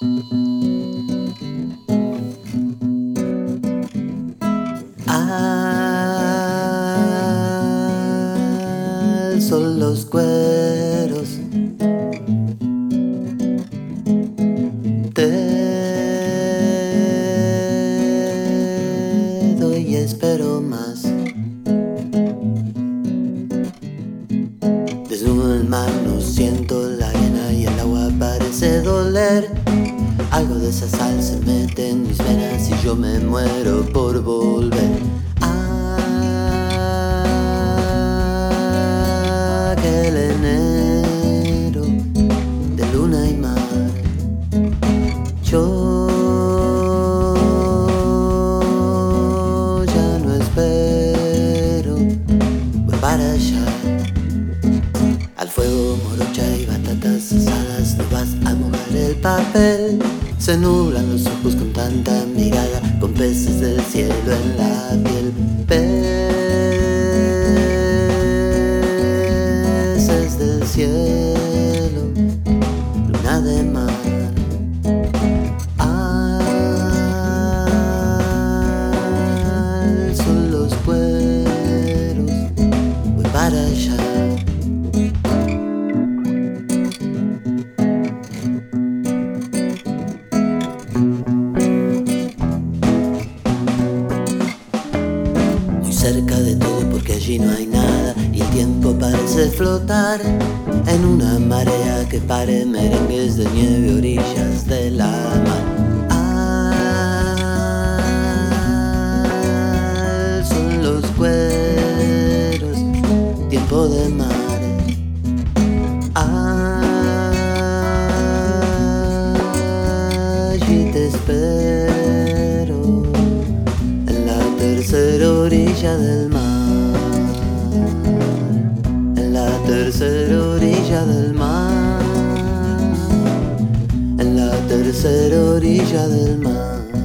son los cueros. Algo de esa sal se mete en mis venas y yo me muero por volver. Aquel enero de luna y mar. Yo ya no espero, para allá. Al fuego, morocha y batatas asadas, no vas a mojar el papel. Se nublan los ojos con tanta mirada, con peces del cielo en la piel. Peces del cielo, luna de mar. Al son los cueros, voy para allá. Cerca de todo porque allí no hay nada y el tiempo parece flotar en una marea que pare merengues de nieve orillas de la orilla del mar, en la tercera orilla del mar, en la tercera orilla del mar.